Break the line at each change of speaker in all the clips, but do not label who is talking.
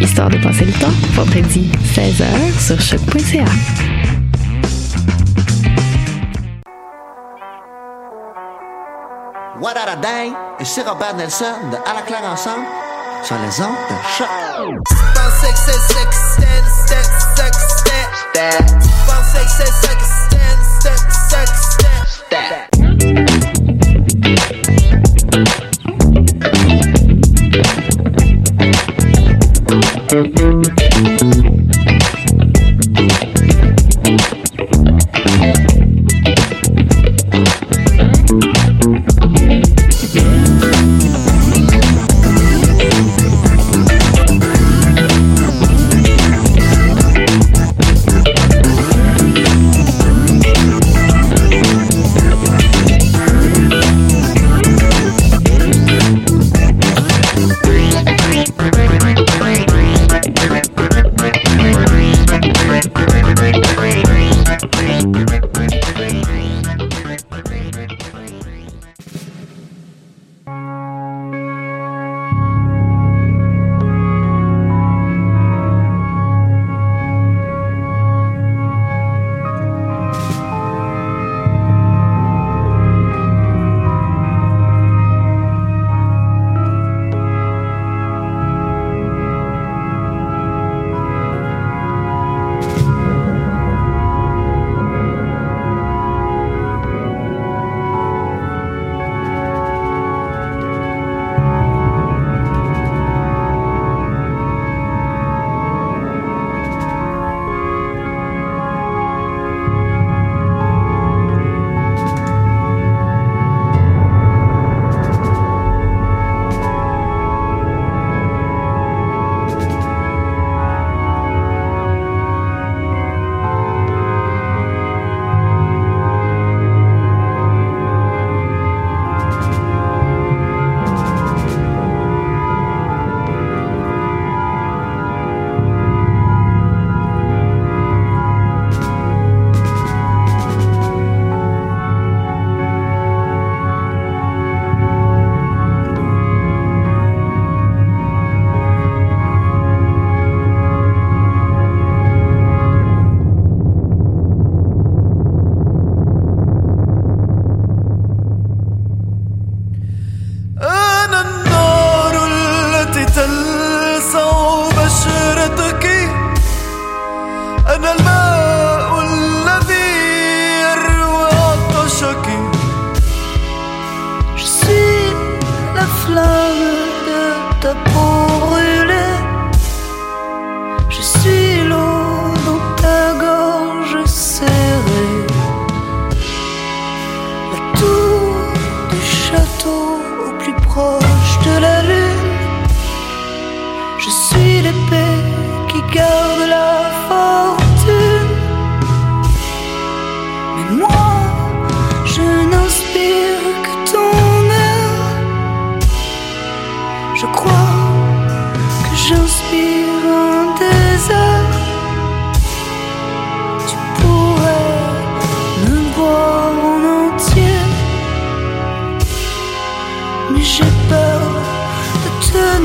Histoire de passer le temps, vendredi 16h sur choc.ca.
What a day! Ici Robert Nelson de À la ensemble sur les ondes de choc. Música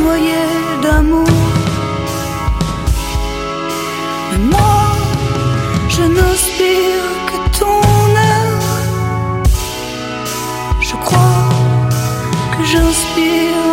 noyé d'amour.
Mais moi, je n'inspire que ton air. Je crois que j'inspire.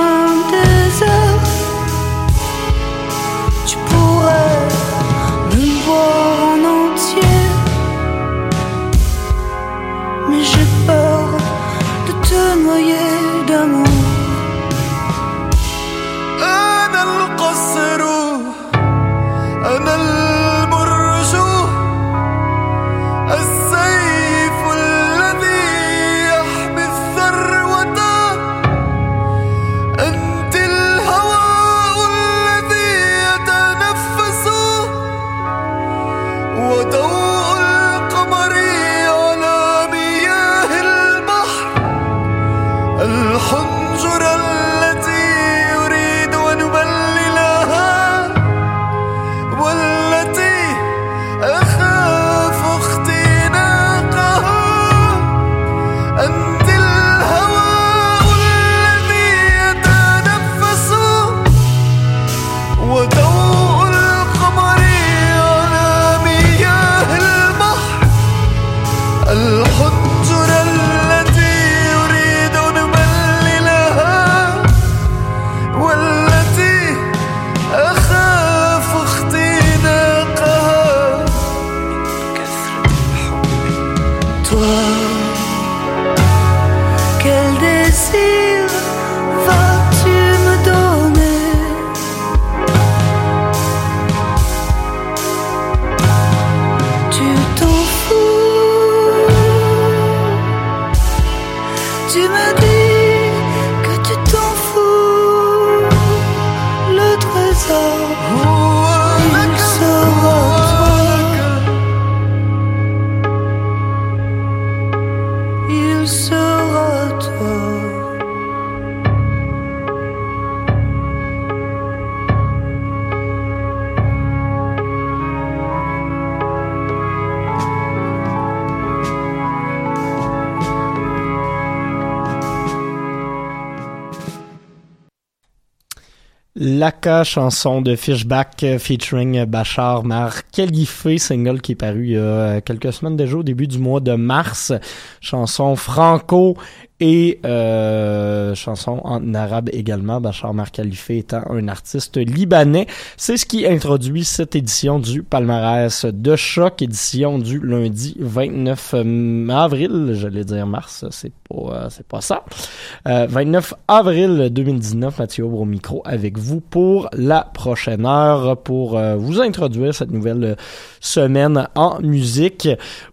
Chanson de Fishback euh, featuring Bachar Mar Khalife, single qui est paru il y a euh, quelques semaines déjà au début du mois de mars. Chanson franco et euh, chanson en arabe également. Bachar Mar Khalife étant un artiste libanais. C'est ce qui introduit cette édition du palmarès de choc, édition du lundi 29 avril, j'allais dire mars, c'est pas, euh, c'est pas ça. Euh, 29 avril 2019, Mathieu Aubre au micro avec vous pour la prochaine heure pour euh, vous introduire cette nouvelle euh, semaine en musique.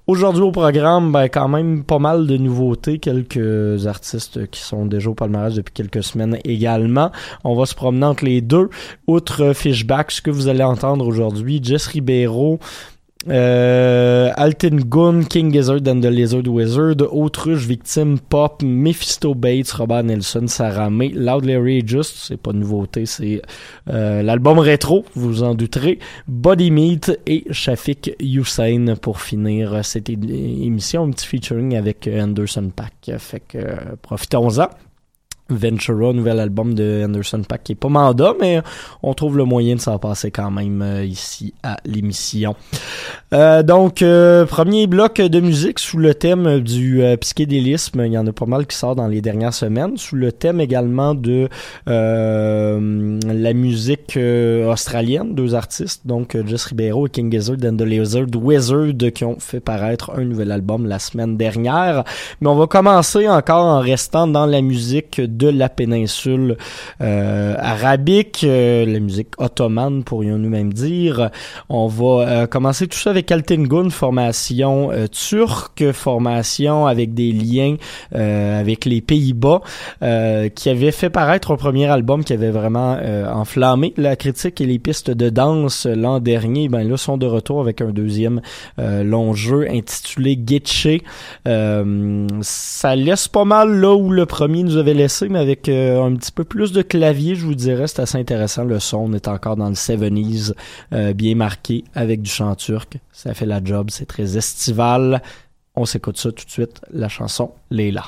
Aujourd'hui au programme, ben, quand même pas mal de nouveautés, quelques artistes qui sont déjà au palmarès depuis quelques semaines également. On va se promener entre les deux. Outre Fishback, ce que vous allez entendre aujourd'hui, Jess Ribeiro, euh, Alton Gun, King Gizzard and the Lizard Wizard, Autruche, Victime, Pop, Mephisto Bates, Robert Nelson, Sarah May, Loud Larry Just, c'est pas une nouveauté, c'est euh, l'album rétro, vous en douterez, Body Meat et Shafik Hussein pour finir cette émission, un petit featuring avec Anderson Pack, fait que euh, profitons-en. Ventura, nouvel album de Anderson Pack qui est pas mandat, mais on trouve le moyen de s'en passer quand même euh, ici à l'émission. Euh, donc, euh, premier bloc de musique sous le thème du psychédélisme. Il y en a pas mal qui sort dans les dernières semaines. Sous le thème également de la musique australienne, deux artistes, donc Jess Ribeiro et King Gizzard and the Lizard Wizard qui ont fait paraître un nouvel album la semaine dernière. Mais on va commencer encore en restant dans la musique de la péninsule euh, arabique, euh, la musique ottomane pourrions-nous même dire. On va euh, commencer tout ça avec Altingun, formation turque, formation avec des liens avec les Pays-Bas, qui avait fait paraître un premier album qui avait vraiment enflammé la critique et les pistes de danse l'an dernier. Ben là sont de retour avec un deuxième long jeu intitulé Getche. Euh, ça laisse pas mal là où le premier nous avait laissé, mais avec euh, un petit peu plus de clavier, je vous dirais, c'est assez intéressant. Le son on est encore dans le 70s, euh, bien marqué, avec du chant turc. Ça fait la job, c'est très estival. On s'écoute ça tout de suite, la chanson Leila.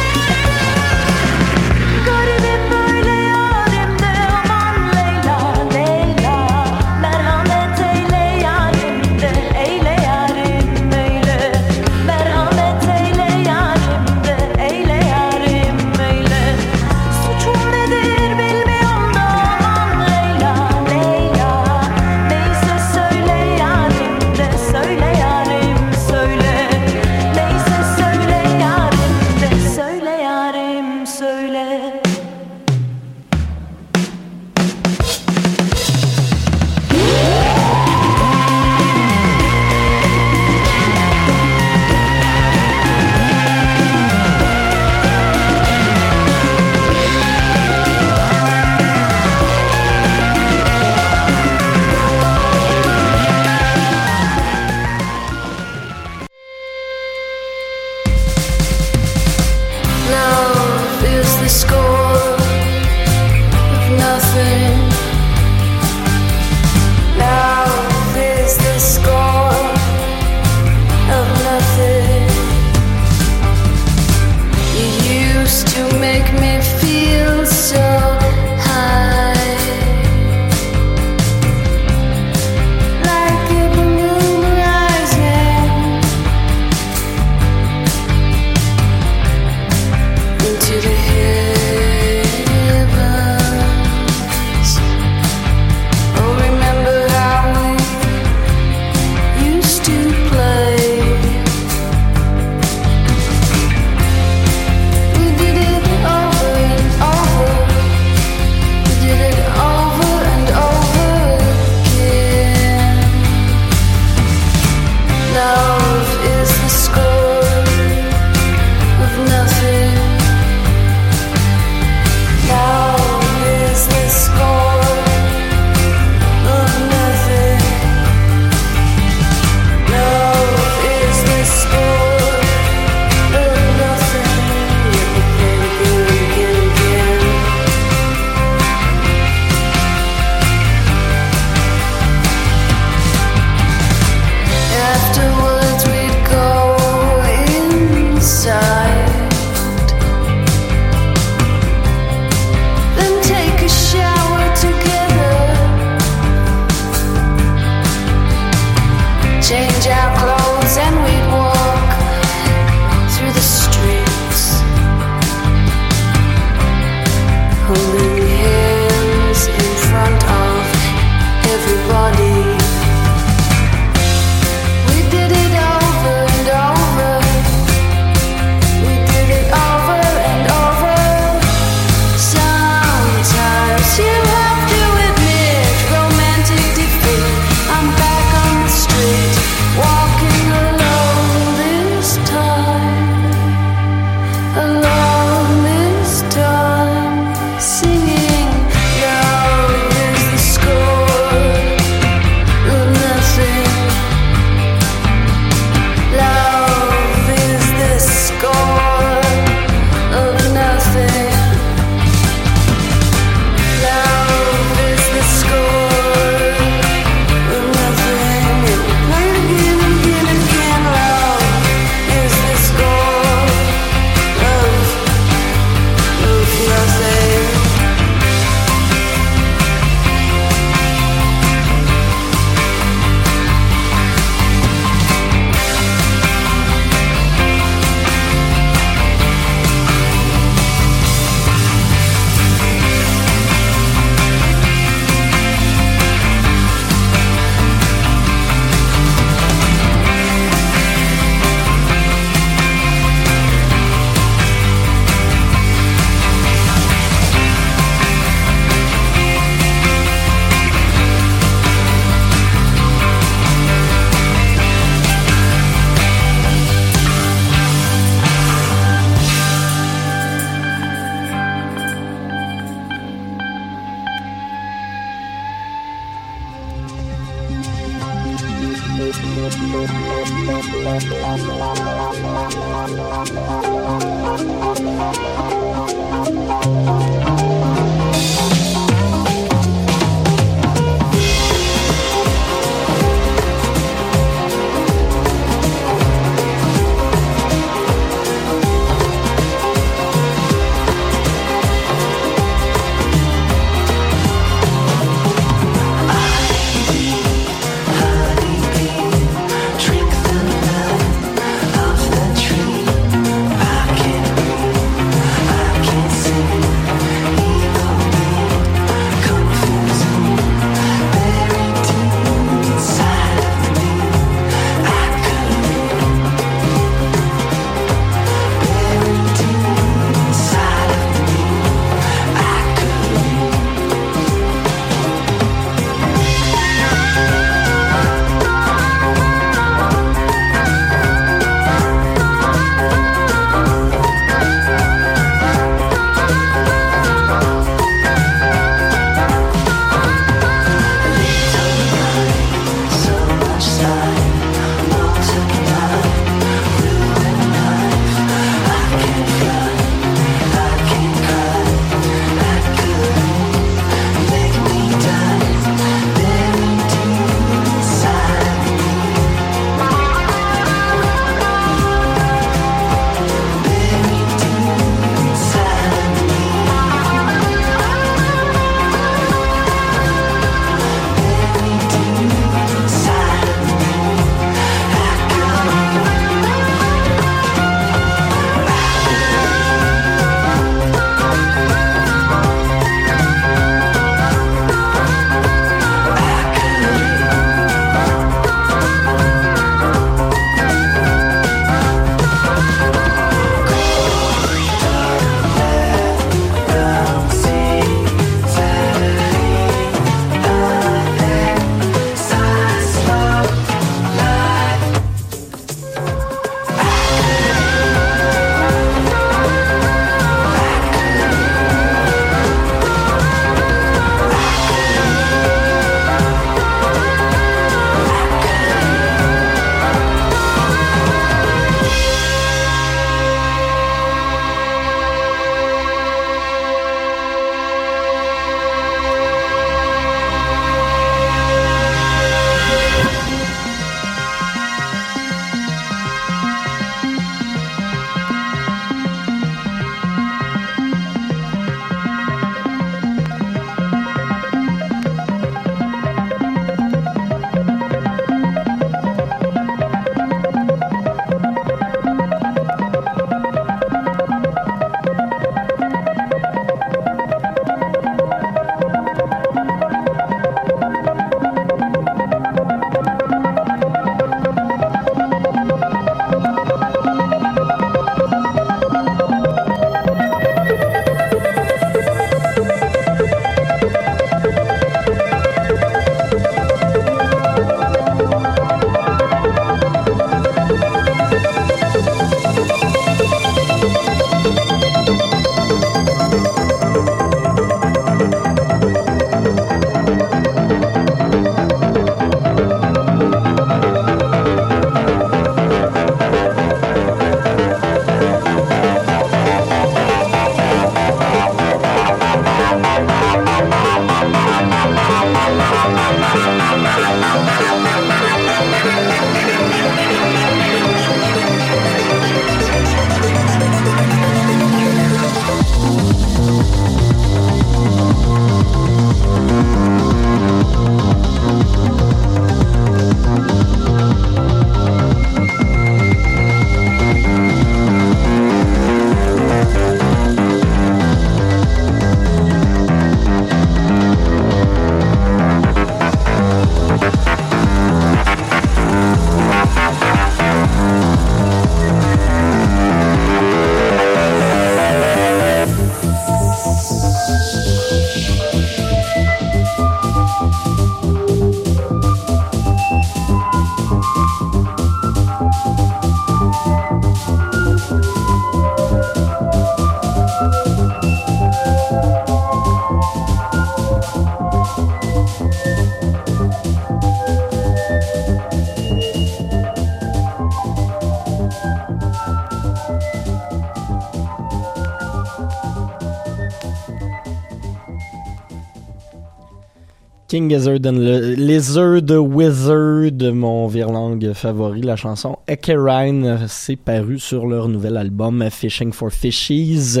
King Gizzard and Lizard Wizard, mon virlang favori, la chanson Ekerine, c'est paru sur leur nouvel album Fishing for Fishies.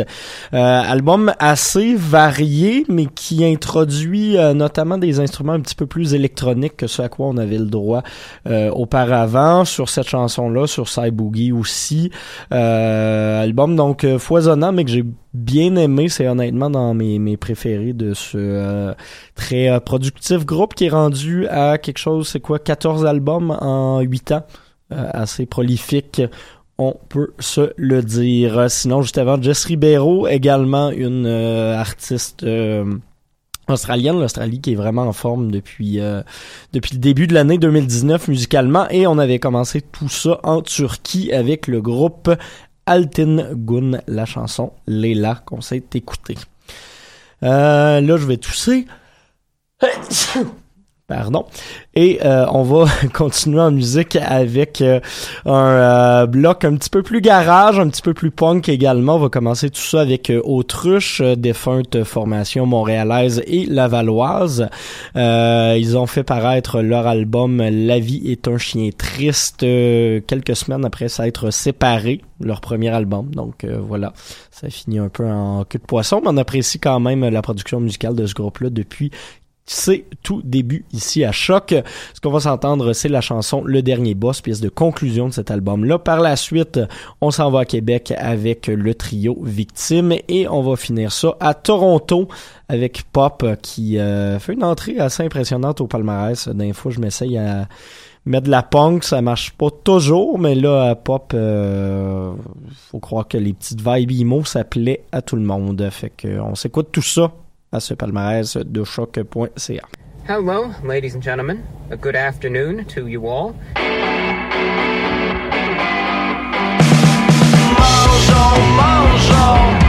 Euh, album assez varié, mais qui introduit euh, notamment des instruments un petit peu plus électroniques que ce à quoi on avait le droit euh, auparavant. Sur cette chanson-là, sur Cy Boogie aussi. album donc foisonnant, mais que j'ai bien aimé. C'est honnêtement dans mes, mes préférés de ce euh, très euh, productif groupe qui est rendu à quelque chose, c'est quoi, 14 albums en 8 ans. Euh, assez prolifique. On peut se le dire. Sinon, juste avant, Jess Ribeiro, également une artiste australienne, l'Australie qui est vraiment en forme depuis depuis le début de l'année 2019 musicalement et on avait commencé tout ça en Turquie avec le groupe Altin Gun, la chanson Leila qu'on s'est écouter. Euh, là, je vais tousser. Pardon. Et euh, on va continuer en musique avec euh, un euh, bloc un petit peu plus garage, un petit peu plus punk également. On va commencer tout ça avec Autruche, défunte formation montréalaise et lavalloise. ils ont fait paraître leur album La vie est un chien triste quelques semaines après s'être séparés, leur premier album. Donc voilà, ça finit un peu en queue de poisson, mais on apprécie quand même la production musicale de ce groupe-là depuis c'est tout début ici à Choc. Ce qu'on va s'entendre, c'est la chanson Le Dernier Boss, pièce de conclusion de cet album-là. Par la suite, on s'en va à Québec avec le trio Victime et on va finir ça à Toronto avec Pop qui euh, fait une entrée assez impressionnante au palmarès. D'un fois, je m'essaye à mettre de la punk, ça marche pas toujours, mais là, Pop, euh, faut croire que les petites vibes emo, ça plaît à tout le monde. Fait que on s'écoute tout ça à ce palmarès de choc.ca.
Hello, ladies and gentlemen. A good afternoon to you all.
Mangeons, mangeons,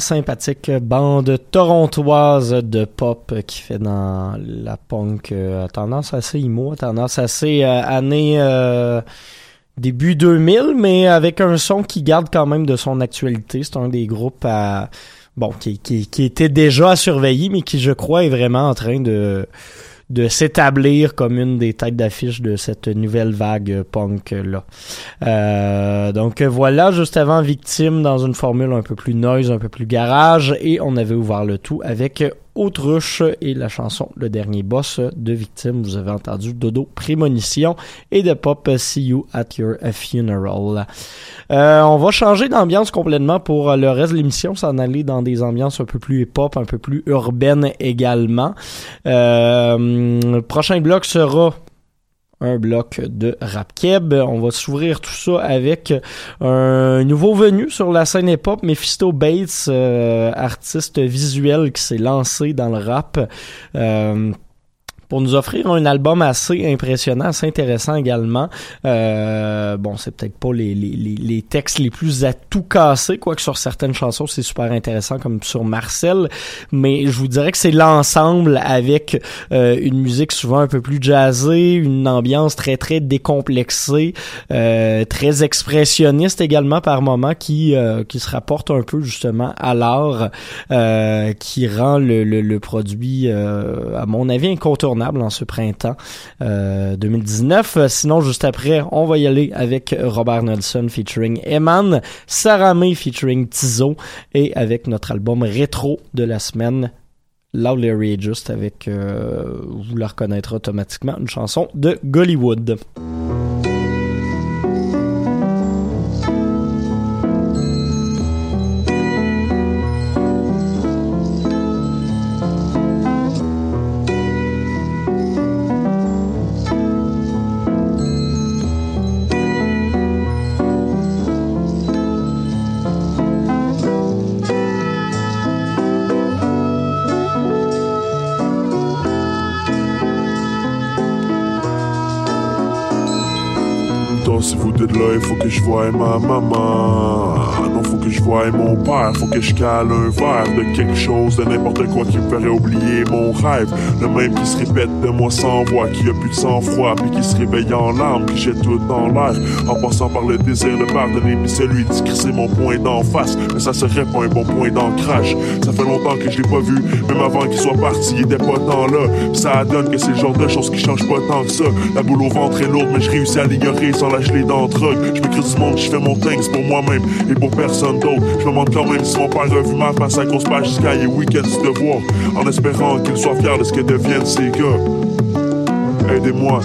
Sympathique bande torontoise de pop qui fait dans la punk euh, tendance assez emo, tendance assez euh, année euh, début 2000, mais avec un son qui garde quand même de son actualité. C'est un des groupes bon qui, qui, qui était déjà à surveiller, mais qui je crois est vraiment en train de de s'établir comme une des têtes d'affiche de cette nouvelle vague punk là. Euh, donc voilà, juste avant Victime dans une formule un peu plus noise, un peu plus garage, et on avait ouvert le tout avec Autruche et la chanson Le dernier boss de Victime. Vous avez entendu Dodo Prémonition et de Pop See You at Your Funeral. Euh, on va changer d'ambiance complètement pour le reste de l'émission, s'en aller dans des ambiances un peu plus hip-hop, un peu plus urbaines également. Euh, prochain bloc sera un bloc de rap keb. On va s'ouvrir tout ça avec un nouveau venu sur la scène hip-hop, Mephisto Bates, euh, artiste visuel qui s'est lancé dans le rap. Euh, pour nous offrir un album assez impressionnant, assez intéressant également. Euh, bon, c'est peut-être pas les, les, les, textes les plus à tout casser, quoique sur certaines chansons c'est super intéressant, comme sur Marcel, mais je vous dirais que c'est l'ensemble avec euh, une musique souvent un peu plus jazzée, une ambiance très très décomplexée, euh, très expressionniste également par moments, qui euh, qui se rapporte un peu justement à l'art, euh, qui rend le, le, le produit, euh, à mon avis, incontournable en ce printemps 2019. Sinon, juste après, on va y aller avec Robert Nelson featuring Eman, Sarah May featuring Tizo et avec notre album rétro de la semaine, Loud Just avec, euh, vous la reconnaîtrez automatiquement, une chanson de Gollywood.
Là, il faut que faut que je voie mon père, faut que je cale un verre de quelque chose, de n'importe quoi qui me ferait oublier mon rêve. Le même qui se répète de moi sans voix, qui a plus de sang-froid, puis qui se réveille en larmes, qui jette tout dans l'air, en passant par le désir de pardonner, puis celui de crisser mon point d'en face. Mais ça serait pas un bon point d'ancrage. Ça fait longtemps que je l'ai pas vu, même avant qu'il soit parti, il était pas tant là. Ça donne que c'est le genre de choses qui change pas tant que ça. La boule au ventre est lourde, mais je réussis à l'ignorer sans lâcher les dents je me du monde, je fais mon things pour moi-même et pour personne Je me demande quand même si mon père a vu ma face à cause pas jusqu'à les week-ends de voir, en espérant qu'il soit fier de ce que deviennent ces gars. Aidez-moi,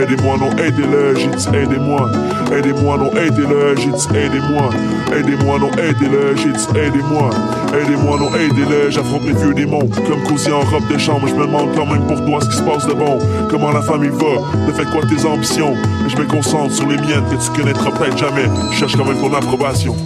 aidez-moi, non, aidez-le, j'ai aidez-moi. Aidez-moi, non, aidez-le, j'ai aidez-moi. Aidez-moi, non, aidez-le, j'ai aidez-moi. Aidez-moi, non, aidez-le, j'affronte mes vieux démons. Comme cosy en robe de chambre, je me demande quand même pour toi ce qui se passe de bon. Comment la famille va, de fait quoi tes ambitions? Je me concentre sur les miennes que tu connaîtras peut-être jamais. Je cherche quand même ton approbation.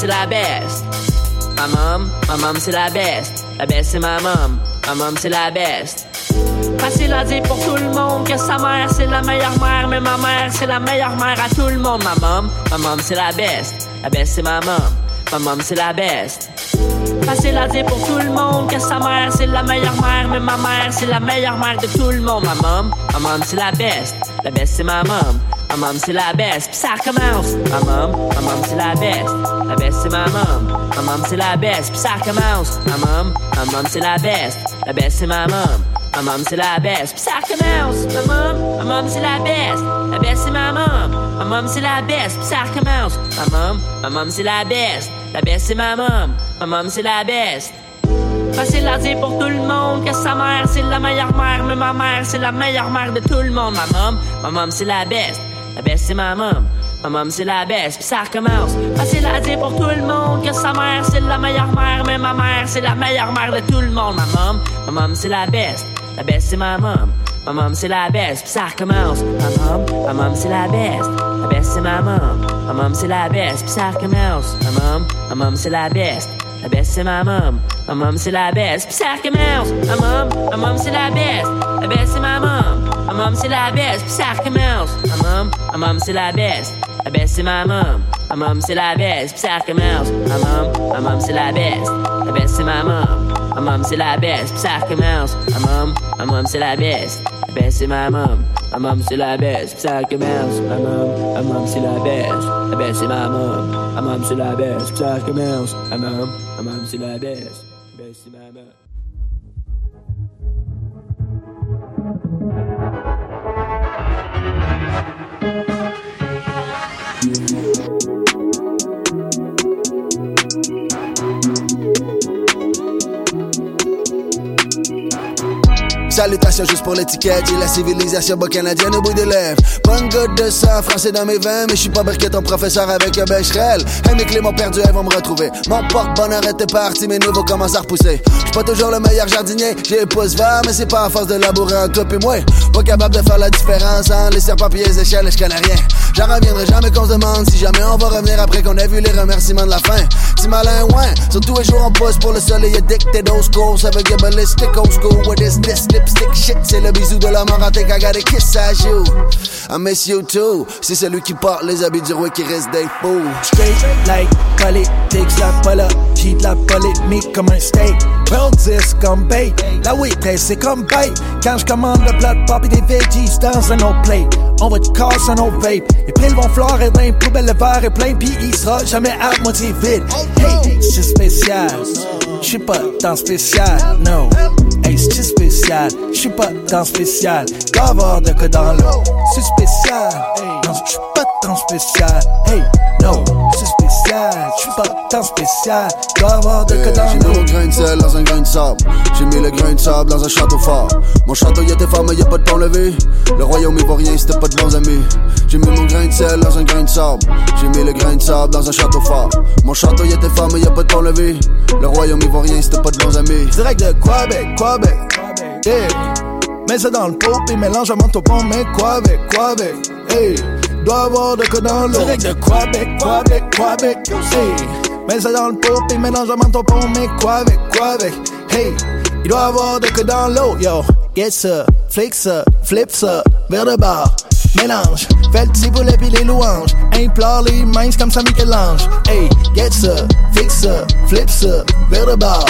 C'est la best. Ma mom, ma mom c'est la best. La best c'est ma mom, ma mom c'est la best. Facile à dire pour tout le monde que sa mère c'est la meilleure mère, mais ma mère c'est la meilleure mère à tout le monde. Ma mom, ma mom c'est la best. La best c'est ma mom, ma mom c'est la best. Facile à dire pour tout le monde que sa mère c'est la meilleure mère, mais ma mère c'est la meilleure mère de tout le monde. Ma mom, ma mom c'est la best. La best c'est ma mom. Ma mom c'est la best, pis ça commence. Ma mom, ma mom c'est la best. La best c'est ma mom. Ma mom c'est la best, pis ça commence. Ma mom, ma mom c'est la best. La best c'est ma mom. Ma mom c'est la best, pis ça commence. Ma mom, ma mom c'est la best. La best c'est ma mom. Ma mom c'est la best, pis ça recommence. Ma mom, ma mom c'est la best. La best, c'est ma mom. Ma mom, c'est la best. Facile à dire pour tout le monde que sa mère, c'est la meilleure mère. Mais ma mère, c'est la meilleure mère de tout le monde. Ma mom, ma mom, c'est la best. La best, c'est ma mom. Ma mom, c'est la best. Puis ça recommence. Facile à dire pour tout le monde que sa mère, c'est la meilleure mère. Mais ma mère, c'est la meilleure mère de tout le monde. Ma mom, ma mom, c'est la best. La best, c'est ma mom. Ma mom, c'est la best. Puis ça recommence. Ma mom, ma mom, c'est la best. La best, c'est ma mom. Ma mom, c'est la best. Puis ça recommence. Ma mom, ma mom, c'est la best. La best, c'est ma mom. Ma mom, c'est la best. Puis ça recommence. Ma mom, ma c'est la best. La best, c'est ma mom. Ma mom, c'est la best. Puis ça recommence. Ma mom, ma mom, c'est la best. La best, c'est ma mom. Ma mom, c'est la best. Puis ça recommence. Ma mom, ma mom, c'est la best. La best, c'est ma mom. Ma mom, c'est la best. Puis ça recommence. Ma mom, ma mom, c'est la best. La best, c'est ma mom. Ma mom, c'est la best. Puis ça recommence. Ma mom, ma mom, c'est la best. La best, c'est ma mom. Ma mom, c'est la. Puis ça recommence. Ma mom, ma mom, c'est la best. La c'est ma mom. Thank you.
Salutations juste pour l'étiquette, j'ai la civilisation bas canadienne au bout des lèvres. Bonne goutte de sang français dans mes veins, mais je suis pas briquet ton professeur avec un becherel. Hey, mes clés m'ont perdu, elles vont me retrouver. Mon porte-bonheur était parti, mes nouveaux commencent à repousser. J'suis pas toujours le meilleur jardinier, j'ai les pouces verts, mais c'est pas à force de labourer en toi et moi. Pas capable de faire la différence entre les serpents et les échelles, je connais rien. J'en reviendrai jamais qu'on se demande si jamais on va revenir après qu'on a vu les remerciements de la fin. Si malin, ouais, sur tous les jours on pousse pour le soleil addicted au score, ça veut get ballistic old school. What is this C'est le bisou de la mort, think I got a kiss à you. I miss you too. C'est celui qui porte les habits du roi qui reste des fous.
Straight like politics, la apologie de la polémique comme un steak. World 10 comme bait, la waitress c'est comme bait. Quand je commande le plat de pop et des veggies dans un autre plate, on va te casser un autre vape. Les piles vont fleurir dans les poubelles, le verre est plein, pis il sera jamais à moitié vide. Hey, c'est spécial, j'suis pas dans spécial, no. Hey, c'est spécial, j'suis pas dans spécial. Doit avoir de quoi dans l'eau, c'est spécial. Non, j'suis pas dans spécial. Hey, no, spécial, j'suis pas dans spécial. Doit avoir de dans
J'ai mis mon grain de sel dans un grain de sable. J'ai mis le grain de sable dans un château fort. Mon château y était fort, mais y a pas de pont levé. Le royaume ivoirien, c'était pas de bons amis. J'ai mis mon grain de sel dans un grain de sable. J'ai mis le grain de sable dans un château fort. Mon château y était fort, mais y a pas de pont levé. Le royaume ivoirien, c'était pas de bons amis.
Direct de Québec, Québec. Hey. Mets ça dans le pot et mélange monte au pont, mais Québec, Québec. Hey. Doit avoir de quoi dans l'eau. Direct de Québec, Québec, Québec. Hey. Mets ça dans le pot et mélange monte au pont, mais Québec, Québec. Hey. Il doit avoir de quoi dans l'eau, yo. Get ça, flick ça, flip ça, vers le bar. Mélange, fais le petit poulet pis les louanges. Implore les mains comme ça Michel-Ange. Hey, get ça, fix ça, flip ça, vers le bar.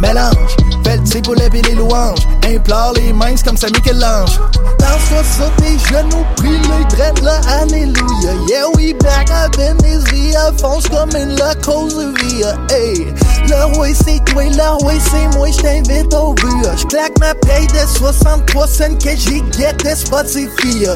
Mélange, fais le poulet pis les louanges. Implore les mains comme ça Michel-Ange. Danse-toi sur tes genoux, prie les dreads là, alléluia. Yeah, we back up in via. Fonce comme une la cause via. Hey, le roi c'est toi, le roi c'est moi, j't'invite au but. J'claque ma paye de 63 cents que j'y get Spotify.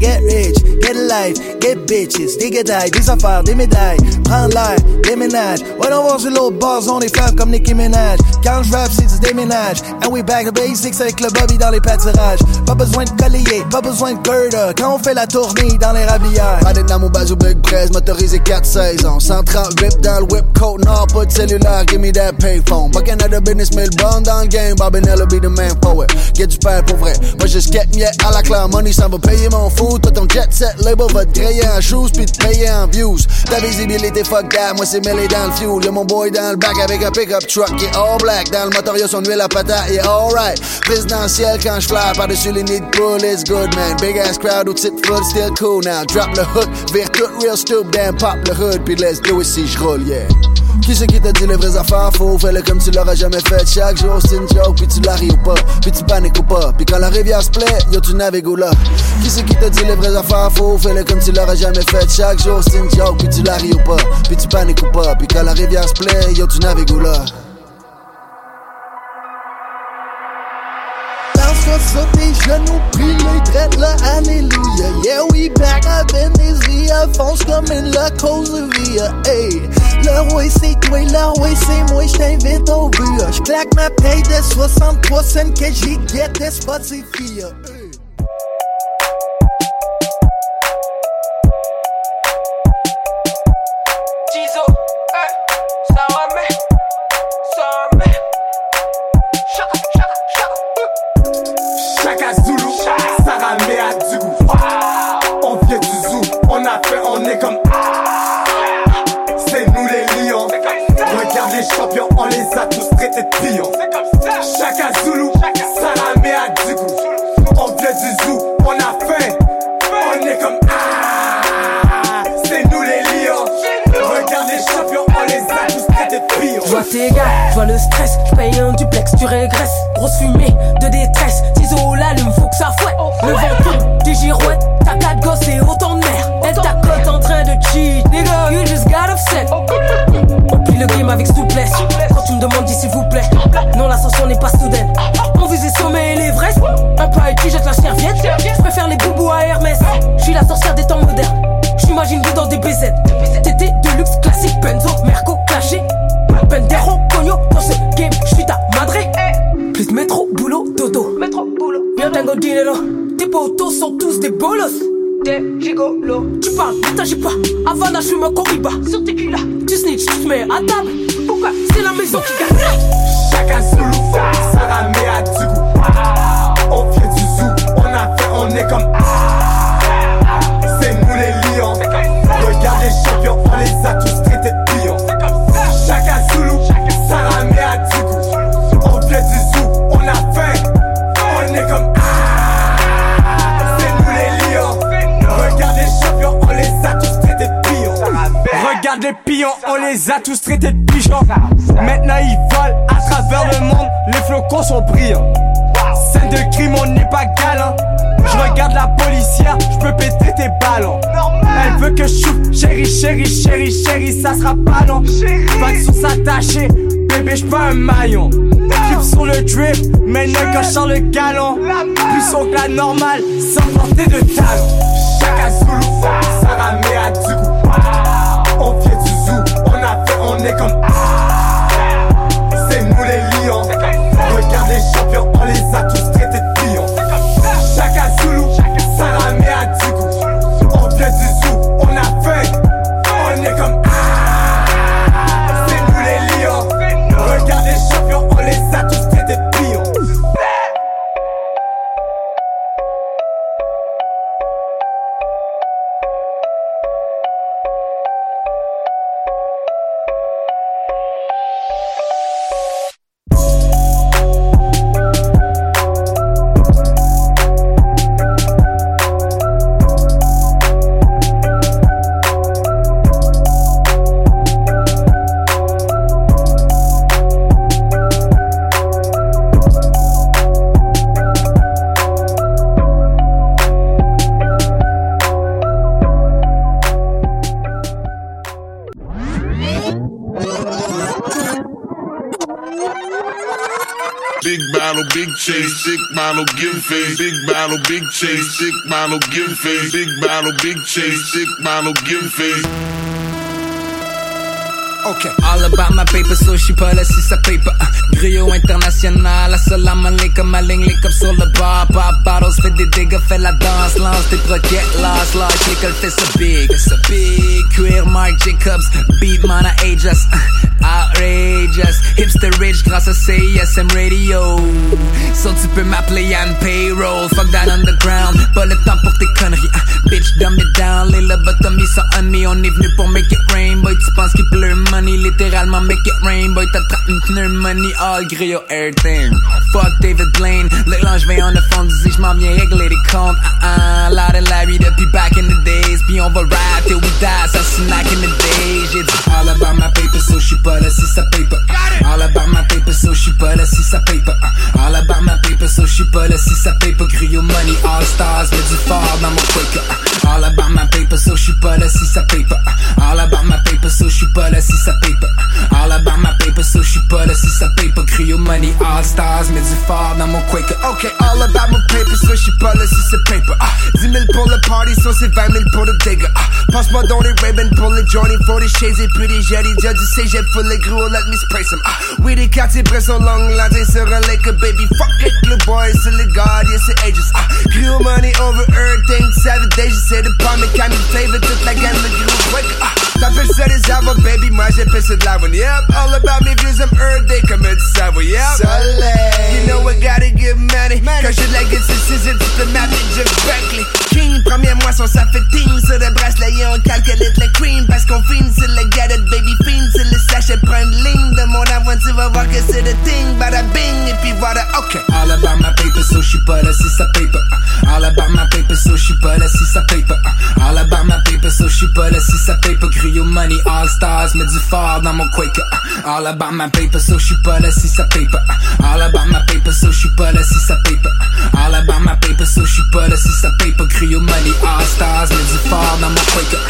Get rich, get life, get bitches, des guédailles, des affaires, des médailles, prends l'air, déménage. Ouais, on va sur l'autre bord, on est femmes comme Nicki Minaj. Quand je rap, c'est du déménage. And we back to basics avec le Bobby dans les pâturages. Pas besoin de collier, pas besoin de girder. Quand on fait la tournée dans les rablières.
Pas dans mon bazou big press, motorisé 4 saisons. 130 whip dans le whip coat, nord, pas de cellulaire, give me that payphone. Back another business, mais le bon dans le game, Bobinella be the man for it. Get du père pour vrai, moi juste get miette à la claire, money, ça va payer mon fou. Toi ton jet set label va te grayer en shoes, puis te payer en views. Ta visibilité, fuck that, moi c'est mêlé dans le fuel. Y'a mon boy dans le back avec un pick-up truck qui all black. Dans le moteur, y'a son huile à patate, il est alright. Présidentiel quand je fly par-dessus les nids de poule, it's good man. Big ass crowd au titre foot, still cool now. Drop le hook, vire tout real stupid, damn pop le hood, puis let's do it si j'roule, yeah. Qui c'est qui t'a dit les vraies affaires faux Fais-le comme tu l'aurais jamais fait. Chaque jour c'est une joke Puis tu la ris ou pas Puis tu paniques ou pas. Puis quand la rivière se plaît Yo tu navigues ou là. Qui c'est qui t'a dit les vraies affaires faux Fais-le comme tu l'aurais jamais fait. Chaque jour c'est une joke Puis tu la ris ou pas Puis tu paniques ou pas. Puis quand la rivière se plaît Yo tu navigues ou là
Sur tes genoux, prie les dreads là, alléluia. Yeah, we back this elle fonce comme une la cause vie. Hey, le roi c'est toi, le roi c'est moi, j't'invite au but. J'claque ma paye de 63 cents que j'y guette Spotify.
Traités de. Chaka Zulu, Sarah Mea Dugou. On vient du zoo, on a fait, on est comme ah. C'est nous les lions. Regarde les champions, on les a tous traités de pions.
Je vois tes gars, vois le stress, je paye un duplex, tu régresses. Grosse fumée de détresse, ciseaux l'allume, faut que ça fouette. Le vent des girouettes, t'as quatre gosses et autant de merde. Elle t'accote en train de cheat, nigga, you just got upset. Le game avec souplesse. Quand tu me demandes, dis s'il vous plaît. Non, l'ascension n'est pas soudaine. On vise les sommets et l'Everest. Un pas et tu jettes la serviette. Je préfère les boubous à Hermès. Je suis la sorcière des temps modernes. J'imagine vous dans des BZ. TT de luxe classique, Benzo, Merco, clashé. Pendero, cogno, dans ce game, je suis ta madre. Plus métro, boulot, dodo. Métro, boulot. Bien tango, dinero. Tes potos sont tous des bolos. Des gigolos. Tu parles, t'agis pas. Havana, je me corriba. Sur tes là. Tu snitch, tu te mets à table. Pourquoi? C'est la maison
On les a tous traités de pigeons. Maintenant ils volent à travers le monde, les flocons sont brillants. Scène de crime, on n'est pas galant. Je regarde la policière, je peux péter tes ballons. Elle veut que je chouffe, chérie, chérie, chérie, chérie, ça sera pas long. Pas de source attachée, bébé, j'suis pas un maillon. Clip sur le drip, quand je sors le galon. Plus haut que la normale, sans porter de talons. Chaka Zulu,
Big battle, big chase, sick battle, give face. Big battle, big chase, sick battle, give face. Big battle, big chase, sick battle, give face.
Ok. All about my paper, so là si ça paye pas. Griot international, assalamu alaikum, ma ligne, cups sur le bar. Pop bottles, fait des dégâts, fait la danse, lance des croquettes, lance, lâche, l'école fait ça big, ça big. Queer Mark Jacobs, beat man, I age us. Uh, Outrageous, hipster rich grâce à CISM Radio. So tu peux m'appeler Payroll, fuck that underground, pas le temps pour tes conneries. ah. bitch, dumb it down, les lobotomies sont on me, on est venu pour make it rain, boy, tu penses qu'il pleut money, littéralement make it rain, boy, t'attrapes une pneumonie, all griot everything. Fuck David Blaine, le linge vient en fond, dis j'm'en viens régler les comptes, ah ah, Loud and Larry depuis back in the days, puis on va ride till we die, ça c'est in the days, j'ai dit all about my paper, so j'suis pas là si ça paye pas. All about my paper, so j'suis pas là si ça paye pas. All about my paper, so j'suis pas là si ça paye pas. Griot money, all stars, mets du fort dans mon quaker. All about my paper, so j'suis pas là si ça paye pas. All about my paper, so j'suis pas là si ça paye pas. All about my paper, so j'suis pas là si ça paye pas. Griot money, all stars, mets du fort dans mon quaker.
Ok, all about my paper, so j'suis pas là si c'est paper. Ah, 10 000 pour le party, so c'est 20 000 pour le dégât. Ah, Passe-moi dans les Ray-Ban pour les Johnny, for les shades et puis les jetties. Déjà du cégep pour les gros, let me spray some. Ah, oui, les quartiers près sont là t'es sur un lake, baby. Fuck it, le boy, c'est les gars, yeah, c'est ages. Ah, gros money over everything, seven days, j'essaie de pas mes kind of flavor, toute la gamme, le gros quick. Ah, t'appelles ça des arbres, baby, moi j'appelle ça de la one. Yep, all about me views, I'm day, comme un savoir, yep. Money,
all stars, mets du fort dans mon quaker. Uh. All about my paper, so j'suis pas là si ça paper. Uh. All about my paper, so j'suis pas là si ça paper. Uh. All about my paper, so j'suis pas là si ça paper. Cryo money, all stars, mets du fort dans mon quaker.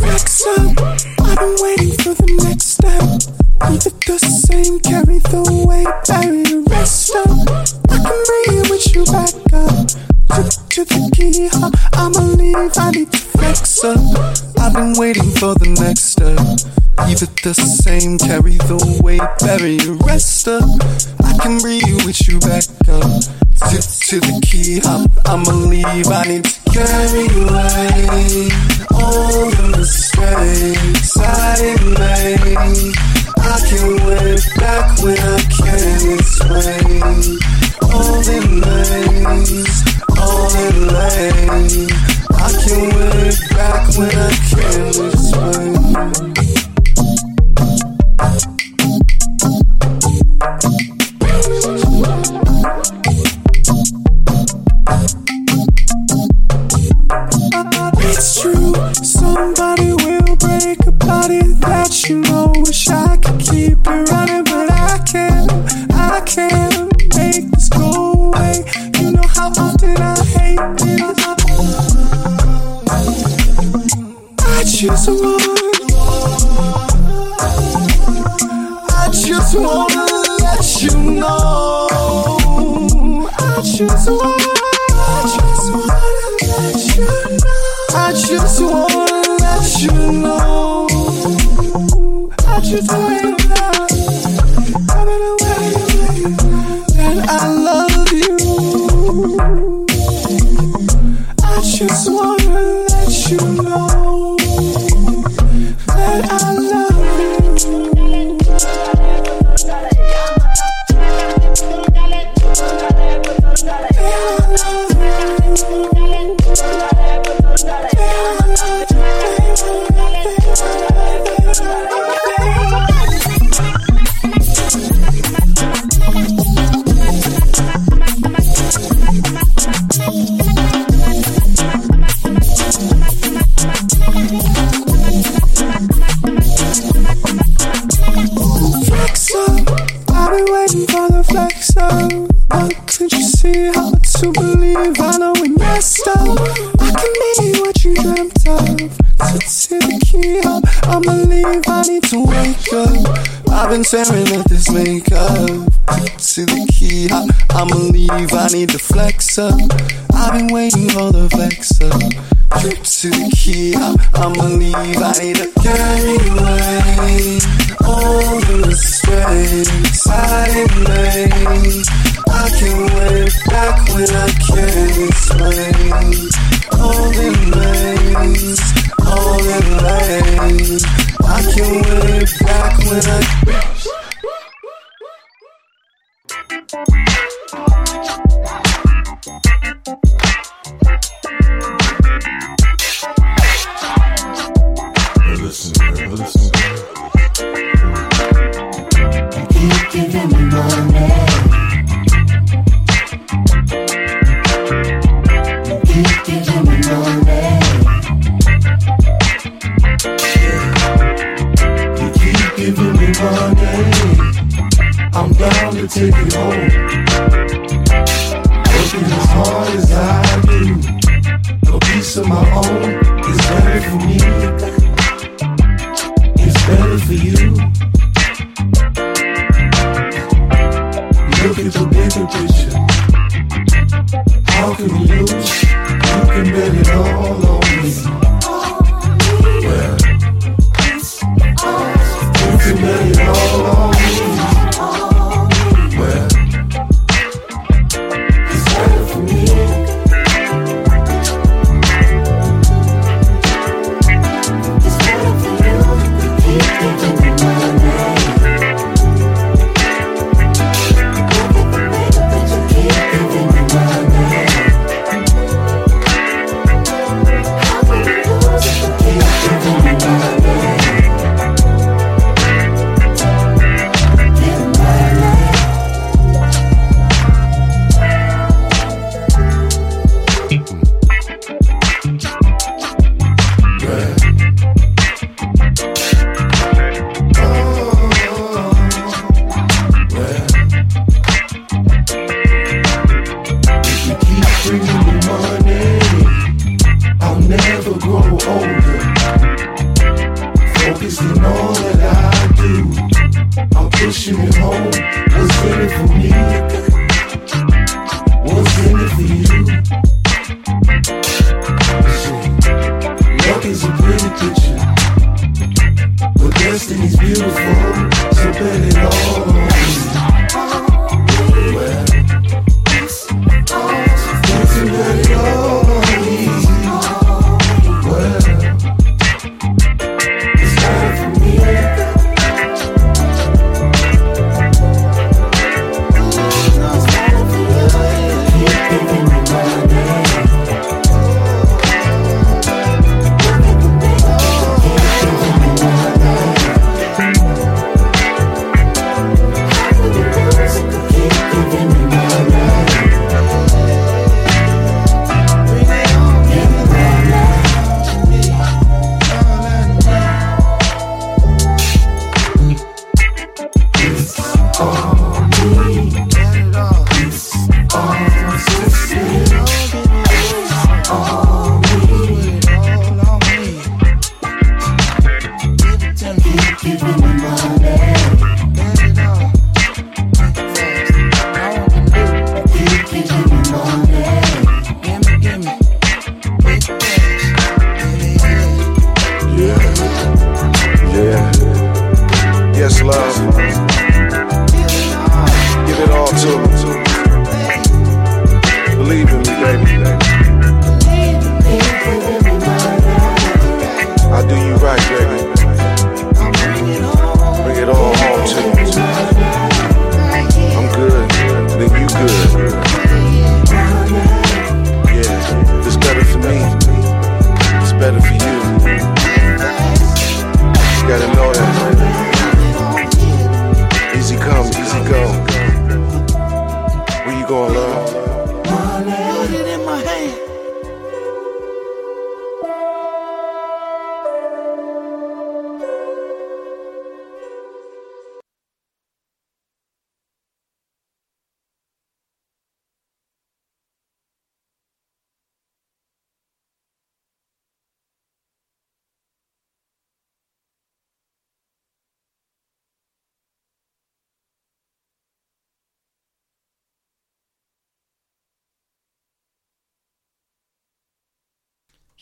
Flex up, I've been waiting for the next step. It the same, carry the weight, bury the rest up. I can bring with you back up. To, to the key, huh? I'ma leave, I need to flex up.
I've been waiting for the next step. Leave it the same, carry the weight, bury the rest up. I can breathe with you back up. To, to the key, I'm, I'ma leave. I need to carry away all the mistakes I make. I can win back when I can't explain. All in lanes, all in lane. I can it back when I can't explain.
It's true, somebody will break a body that you know. Wish I back when I can't explain. All in lanes, all in lane. I can win it back when I.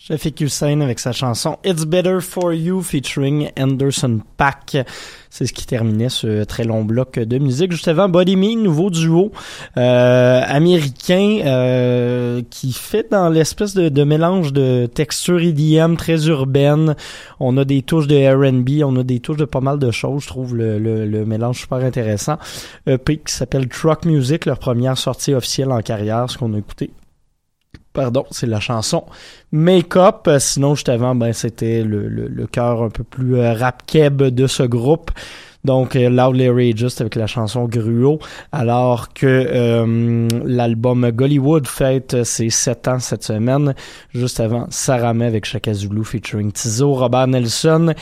Chef Hussein avec sa chanson It's Better For You featuring Anderson Pack. C'est ce qui terminait ce très long bloc de musique. Juste avant, Body Me, nouveau duo euh, américain euh, qui fait dans l'espèce de, de mélange de texture EDM très urbaine. On a des touches de R&B, on a des touches de pas mal de choses. Je trouve le, le, le mélange super intéressant. EP qui s'appelle Truck Music, leur première sortie officielle en carrière, ce qu'on a écouté Pardon, c'est la chanson Make Up. Sinon, juste avant, ben, c'était le, le, le cœur un peu plus euh, rap keb de ce groupe. Donc, euh, Loudly Outrageous avec la chanson Gruau, alors que euh, l'album Gollywood fête ses 7 ans cette semaine. Juste avant, Sarah May avec Chaka Zulu featuring Tizo, Robert Nelson